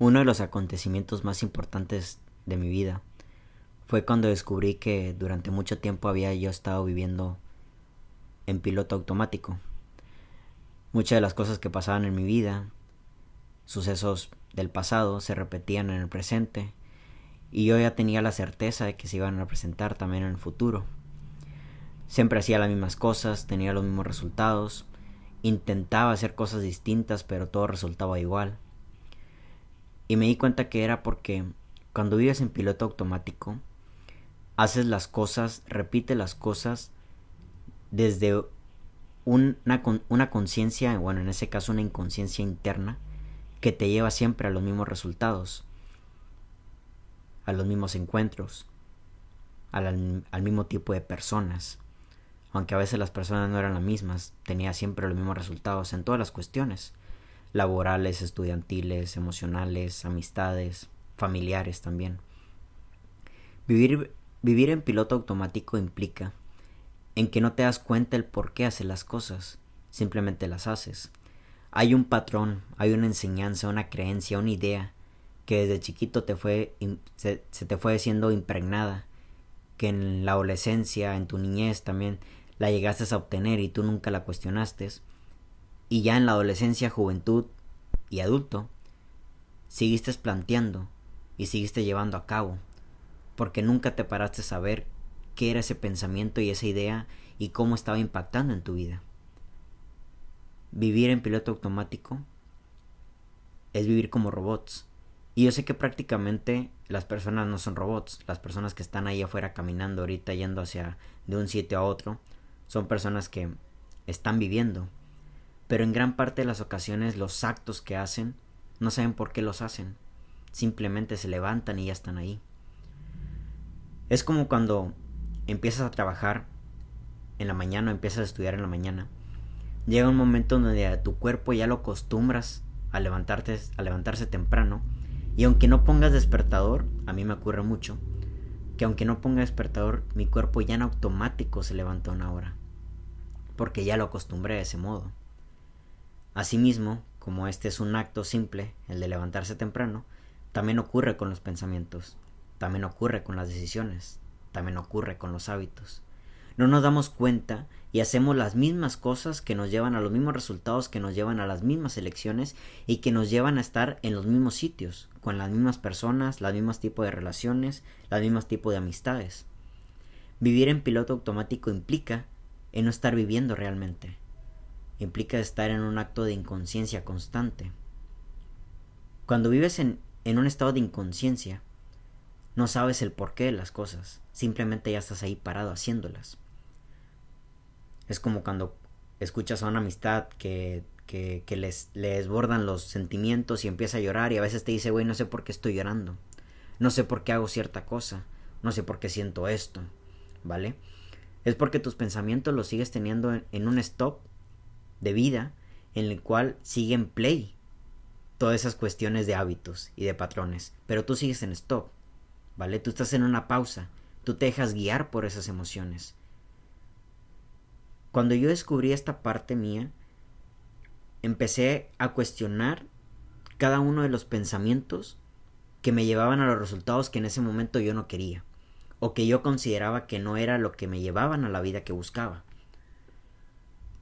Uno de los acontecimientos más importantes de mi vida fue cuando descubrí que durante mucho tiempo había yo estado viviendo en piloto automático. Muchas de las cosas que pasaban en mi vida, sucesos del pasado, se repetían en el presente y yo ya tenía la certeza de que se iban a presentar también en el futuro. Siempre hacía las mismas cosas, tenía los mismos resultados, intentaba hacer cosas distintas, pero todo resultaba igual. Y me di cuenta que era porque cuando vives en piloto automático, haces las cosas, repite las cosas desde una, una conciencia, bueno, en ese caso una inconsciencia interna, que te lleva siempre a los mismos resultados, a los mismos encuentros, al, al mismo tipo de personas. Aunque a veces las personas no eran las mismas, tenía siempre los mismos resultados en todas las cuestiones laborales, estudiantiles, emocionales, amistades, familiares también. Vivir, vivir en piloto automático implica en que no te das cuenta el por qué haces las cosas, simplemente las haces. Hay un patrón, hay una enseñanza, una creencia, una idea que desde chiquito te fue, se, se te fue siendo impregnada, que en la adolescencia, en tu niñez también la llegaste a obtener y tú nunca la cuestionaste y ya en la adolescencia, juventud y adulto, seguiste planteando y seguiste llevando a cabo, porque nunca te paraste a saber qué era ese pensamiento y esa idea y cómo estaba impactando en tu vida. Vivir en piloto automático es vivir como robots. Y yo sé que prácticamente las personas no son robots. Las personas que están ahí afuera caminando ahorita yendo hacia de un sitio a otro son personas que están viviendo pero en gran parte de las ocasiones los actos que hacen no saben por qué los hacen, simplemente se levantan y ya están ahí. Es como cuando empiezas a trabajar en la mañana empiezas a estudiar en la mañana. Llega un momento donde a tu cuerpo ya lo acostumbras a levantarte, a levantarse temprano. Y aunque no pongas despertador, a mí me ocurre mucho, que aunque no ponga despertador, mi cuerpo ya en automático se levanta una hora. Porque ya lo acostumbré de ese modo. Asimismo, como este es un acto simple, el de levantarse temprano, también ocurre con los pensamientos, también ocurre con las decisiones, también ocurre con los hábitos. No nos damos cuenta y hacemos las mismas cosas que nos llevan a los mismos resultados, que nos llevan a las mismas elecciones y que nos llevan a estar en los mismos sitios, con las mismas personas, los mismos tipos de relaciones, los mismos tipos de amistades. Vivir en piloto automático implica en no estar viviendo realmente implica estar en un acto de inconsciencia constante. Cuando vives en, en un estado de inconsciencia, no sabes el porqué de las cosas, simplemente ya estás ahí parado haciéndolas. Es como cuando escuchas a una amistad que, que, que les, les desbordan los sentimientos y empieza a llorar y a veces te dice, güey, no sé por qué estoy llorando, no sé por qué hago cierta cosa, no sé por qué siento esto, ¿vale? Es porque tus pensamientos los sigues teniendo en, en un stop de vida en el cual sigue en play todas esas cuestiones de hábitos y de patrones, pero tú sigues en stop, ¿vale? Tú estás en una pausa, tú te dejas guiar por esas emociones. Cuando yo descubrí esta parte mía, empecé a cuestionar cada uno de los pensamientos que me llevaban a los resultados que en ese momento yo no quería, o que yo consideraba que no era lo que me llevaban a la vida que buscaba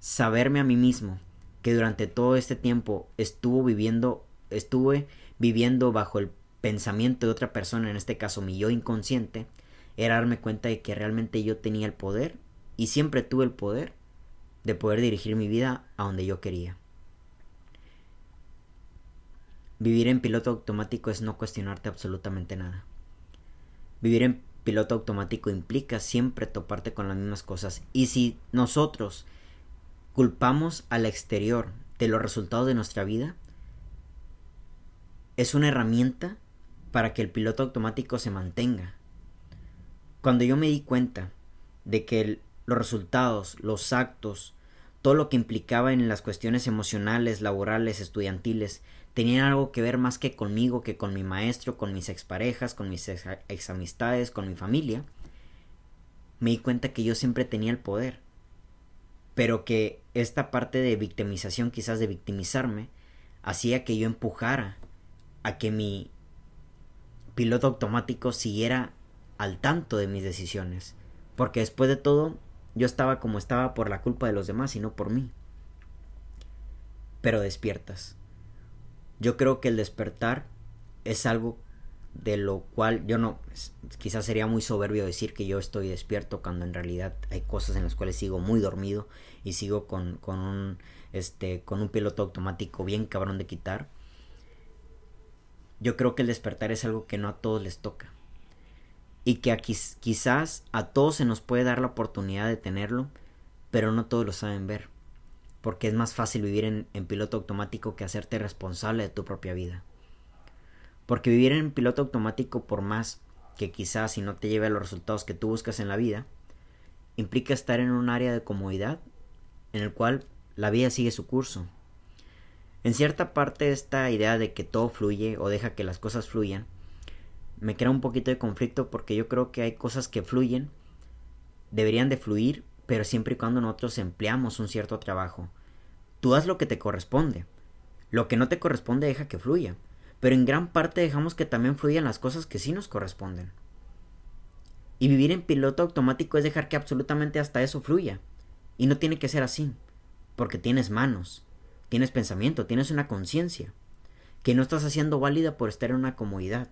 saberme a mí mismo que durante todo este tiempo estuvo viviendo, estuve viviendo bajo el pensamiento de otra persona, en este caso mi yo inconsciente, era darme cuenta de que realmente yo tenía el poder y siempre tuve el poder de poder dirigir mi vida a donde yo quería. Vivir en piloto automático es no cuestionarte absolutamente nada. Vivir en piloto automático implica siempre toparte con las mismas cosas. Y si nosotros culpamos al exterior de los resultados de nuestra vida, es una herramienta para que el piloto automático se mantenga. Cuando yo me di cuenta de que los resultados, los actos, todo lo que implicaba en las cuestiones emocionales, laborales, estudiantiles, tenían algo que ver más que conmigo, que con mi maestro, con mis exparejas, con mis ex, ex amistades, con mi familia, me di cuenta que yo siempre tenía el poder pero que esta parte de victimización, quizás de victimizarme, hacía que yo empujara a que mi piloto automático siguiera al tanto de mis decisiones. Porque después de todo, yo estaba como estaba por la culpa de los demás y no por mí. Pero despiertas. Yo creo que el despertar es algo de lo cual yo no, quizás sería muy soberbio decir que yo estoy despierto cuando en realidad hay cosas en las cuales sigo muy dormido y sigo con, con un, este, con un piloto automático bien cabrón de quitar. Yo creo que el despertar es algo que no a todos les toca. Y que aquí, quizás a todos se nos puede dar la oportunidad de tenerlo, pero no todos lo saben ver. Porque es más fácil vivir en, en piloto automático que hacerte responsable de tu propia vida. Porque vivir en piloto automático, por más que quizás si no te lleve a los resultados que tú buscas en la vida, implica estar en un área de comodidad en el cual la vida sigue su curso. En cierta parte esta idea de que todo fluye o deja que las cosas fluyan me crea un poquito de conflicto porque yo creo que hay cosas que fluyen, deberían de fluir, pero siempre y cuando nosotros empleamos un cierto trabajo. Tú haz lo que te corresponde. Lo que no te corresponde deja que fluya pero en gran parte dejamos que también fluyan las cosas que sí nos corresponden. Y vivir en piloto automático es dejar que absolutamente hasta eso fluya. Y no tiene que ser así, porque tienes manos, tienes pensamiento, tienes una conciencia, que no estás haciendo válida por estar en una comodidad,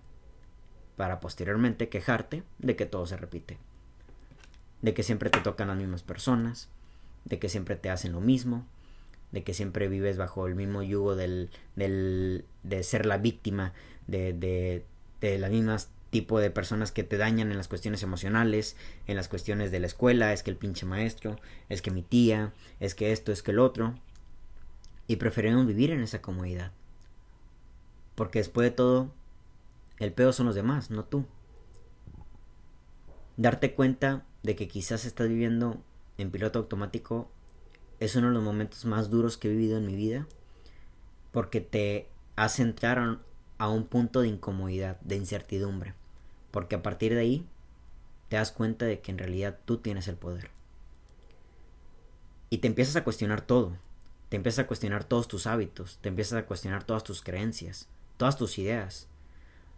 para posteriormente quejarte de que todo se repite, de que siempre te tocan las mismas personas, de que siempre te hacen lo mismo, de que siempre vives bajo el mismo yugo del, del de ser la víctima de, de, de las mismas tipo de personas que te dañan en las cuestiones emocionales, en las cuestiones de la escuela, es que el pinche maestro, es que mi tía, es que esto, es que el otro. Y preferimos vivir en esa comodidad. Porque después de todo, el peor son los demás, no tú. Darte cuenta de que quizás estás viviendo en piloto automático es uno de los momentos más duros que he vivido en mi vida porque te hace entrar a un punto de incomodidad, de incertidumbre, porque a partir de ahí te das cuenta de que en realidad tú tienes el poder. Y te empiezas a cuestionar todo, te empiezas a cuestionar todos tus hábitos, te empiezas a cuestionar todas tus creencias, todas tus ideas,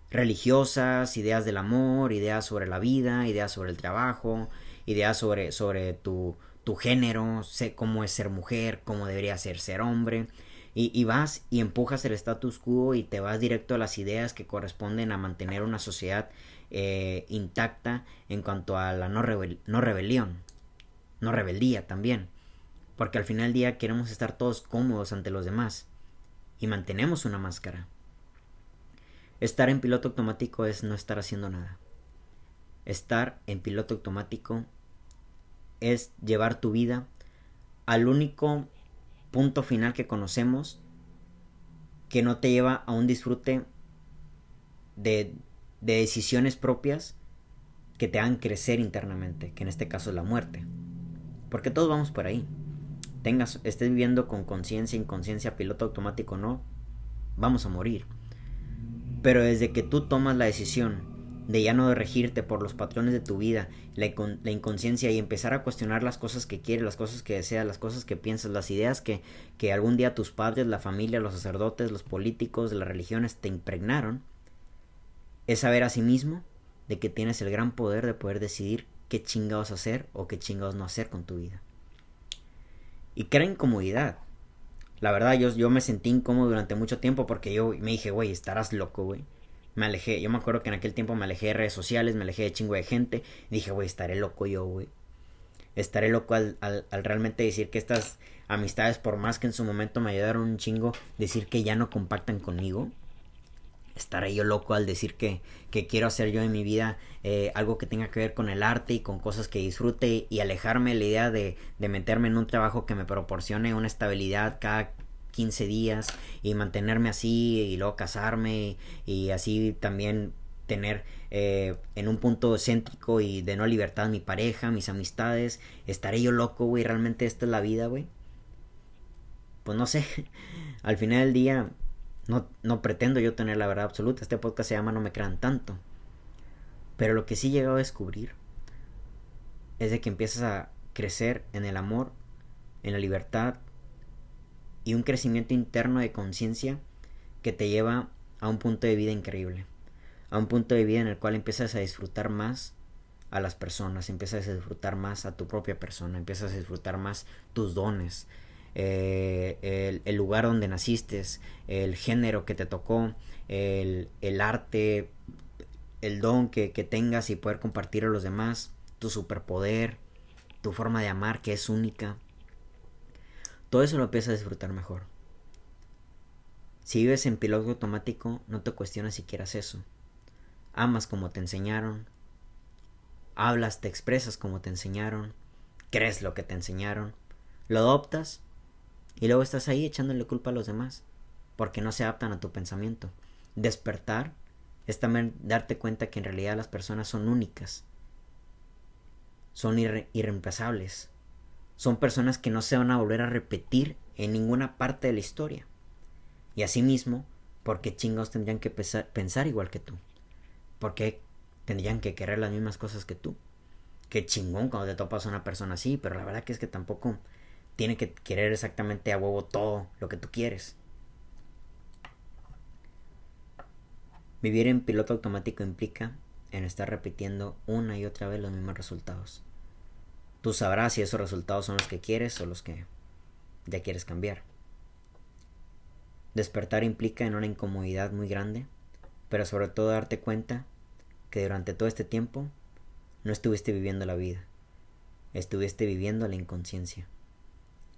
religiosas, ideas del amor, ideas sobre la vida, ideas sobre el trabajo, ideas sobre, sobre tu, tu género, sé cómo es ser mujer, cómo debería ser ser hombre. Y, vas y empujas el status quo y te vas directo a las ideas que corresponden a mantener una sociedad eh, intacta en cuanto a la no, no rebelión, no rebeldía también. Porque al final del día queremos estar todos cómodos ante los demás y mantenemos una máscara. Estar en piloto automático es no estar haciendo nada. Estar en piloto automático es llevar tu vida al único punto final que conocemos que no te lleva a un disfrute de, de decisiones propias que te hagan crecer internamente, que en este caso es la muerte. Porque todos vamos por ahí. Tengas, estés viviendo con conciencia, inconsciencia, piloto automático no, vamos a morir. Pero desde que tú tomas la decisión de ya no regirte por los patrones de tu vida, la, inconsciencia y empezar a cuestionar las cosas que quieres, las cosas que deseas, las cosas que piensas, las ideas que, que algún día tus padres, la familia, los sacerdotes, los políticos, las religiones te impregnaron, es saber a sí mismo de que tienes el gran poder de poder decidir qué chingados hacer o qué chingados no hacer con tu vida. Y crea incomodidad. La verdad, yo, yo me sentí incómodo durante mucho tiempo porque yo me dije, güey, estarás loco, güey me alejé, yo me acuerdo que en aquel tiempo me alejé de redes sociales, me alejé de chingo de gente, dije, güey, estaré loco yo, güey. Estaré loco al, al, realmente decir que estas amistades, por más que en su momento me ayudaron un chingo, decir que ya no compactan conmigo. Estaré yo loco al decir que, que quiero hacer yo en mi vida eh, algo que tenga que ver con el arte y con cosas que disfrute y alejarme de la idea de, de meterme en un trabajo que me proporcione una estabilidad cada 15 días y mantenerme así y luego casarme y así también tener eh, en un punto céntrico y de no libertad mi pareja, mis amistades, estaré yo loco, güey, realmente esta es la vida, güey. Pues no sé, al final del día no, no pretendo yo tener la verdad absoluta, este podcast se llama No me crean tanto. Pero lo que sí he llegado a descubrir es de que empiezas a crecer en el amor, en la libertad y un crecimiento interno de conciencia que te lleva a un punto de vida increíble, a un punto de vida en el cual empiezas a disfrutar más a las personas, empiezas a disfrutar más a tu propia persona, empiezas a disfrutar más tus dones, eh, el, lugar donde naciste, el género que te tocó, el, arte, el don que, que tengas y poder compartir a los demás, tu superpoder, tu forma de amar que es única. Todo eso lo empiezas a disfrutar mejor. Si vives en piloto automático, no te cuestionas si quieras eso. Amas como te enseñaron. Hablas, te expresas como te enseñaron. Crees lo que te enseñaron. Lo adoptas y luego estás ahí echándole culpa a los demás porque no se adaptan a tu pensamiento. Despertar es también darte cuenta que en realidad las personas son únicas, son irreemplazables, son personas que no se van a volver a repetir en ninguna parte de la historia. Y asimismo, ¿por qué chingados tendrían que pensar igual que tú? ¿Por qué tendrían que querer las mismas cosas que tú? Qué chingón cuando te topas a una persona así, pero la verdad que es que tampoco tiene que querer exactamente a huevo todo lo que tú quieres. Vivir en piloto automático implica en estar repitiendo una y otra vez los mismos resultados. Tú sabrás si esos resultados son los que quieres o los que ya quieres cambiar. Despertar implica en una incomodidad muy grande, pero sobre todo darte cuenta que durante todo este tiempo no estuviste viviendo la vida, estuviste viviendo la inconsciencia.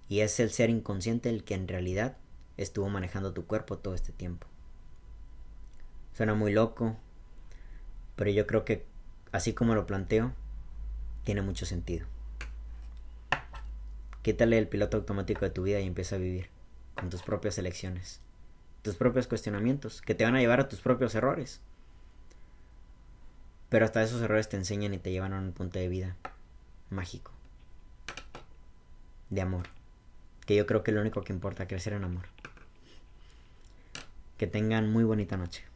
Y es el ser inconsciente el que en realidad estuvo manejando tu cuerpo todo este tiempo. Suena muy loco, pero yo creo que así como lo planteo, tiene mucho sentido. Quítale el piloto automático de tu vida y empieza a vivir con tus propias elecciones tus propios cuestionamientos, que te van a llevar a tus propios errores. Pero hasta esos errores te enseñan y te llevan a un punto de vida mágico. De amor. Que yo creo que es lo único que importa, crecer en amor. Que tengan muy bonita noche.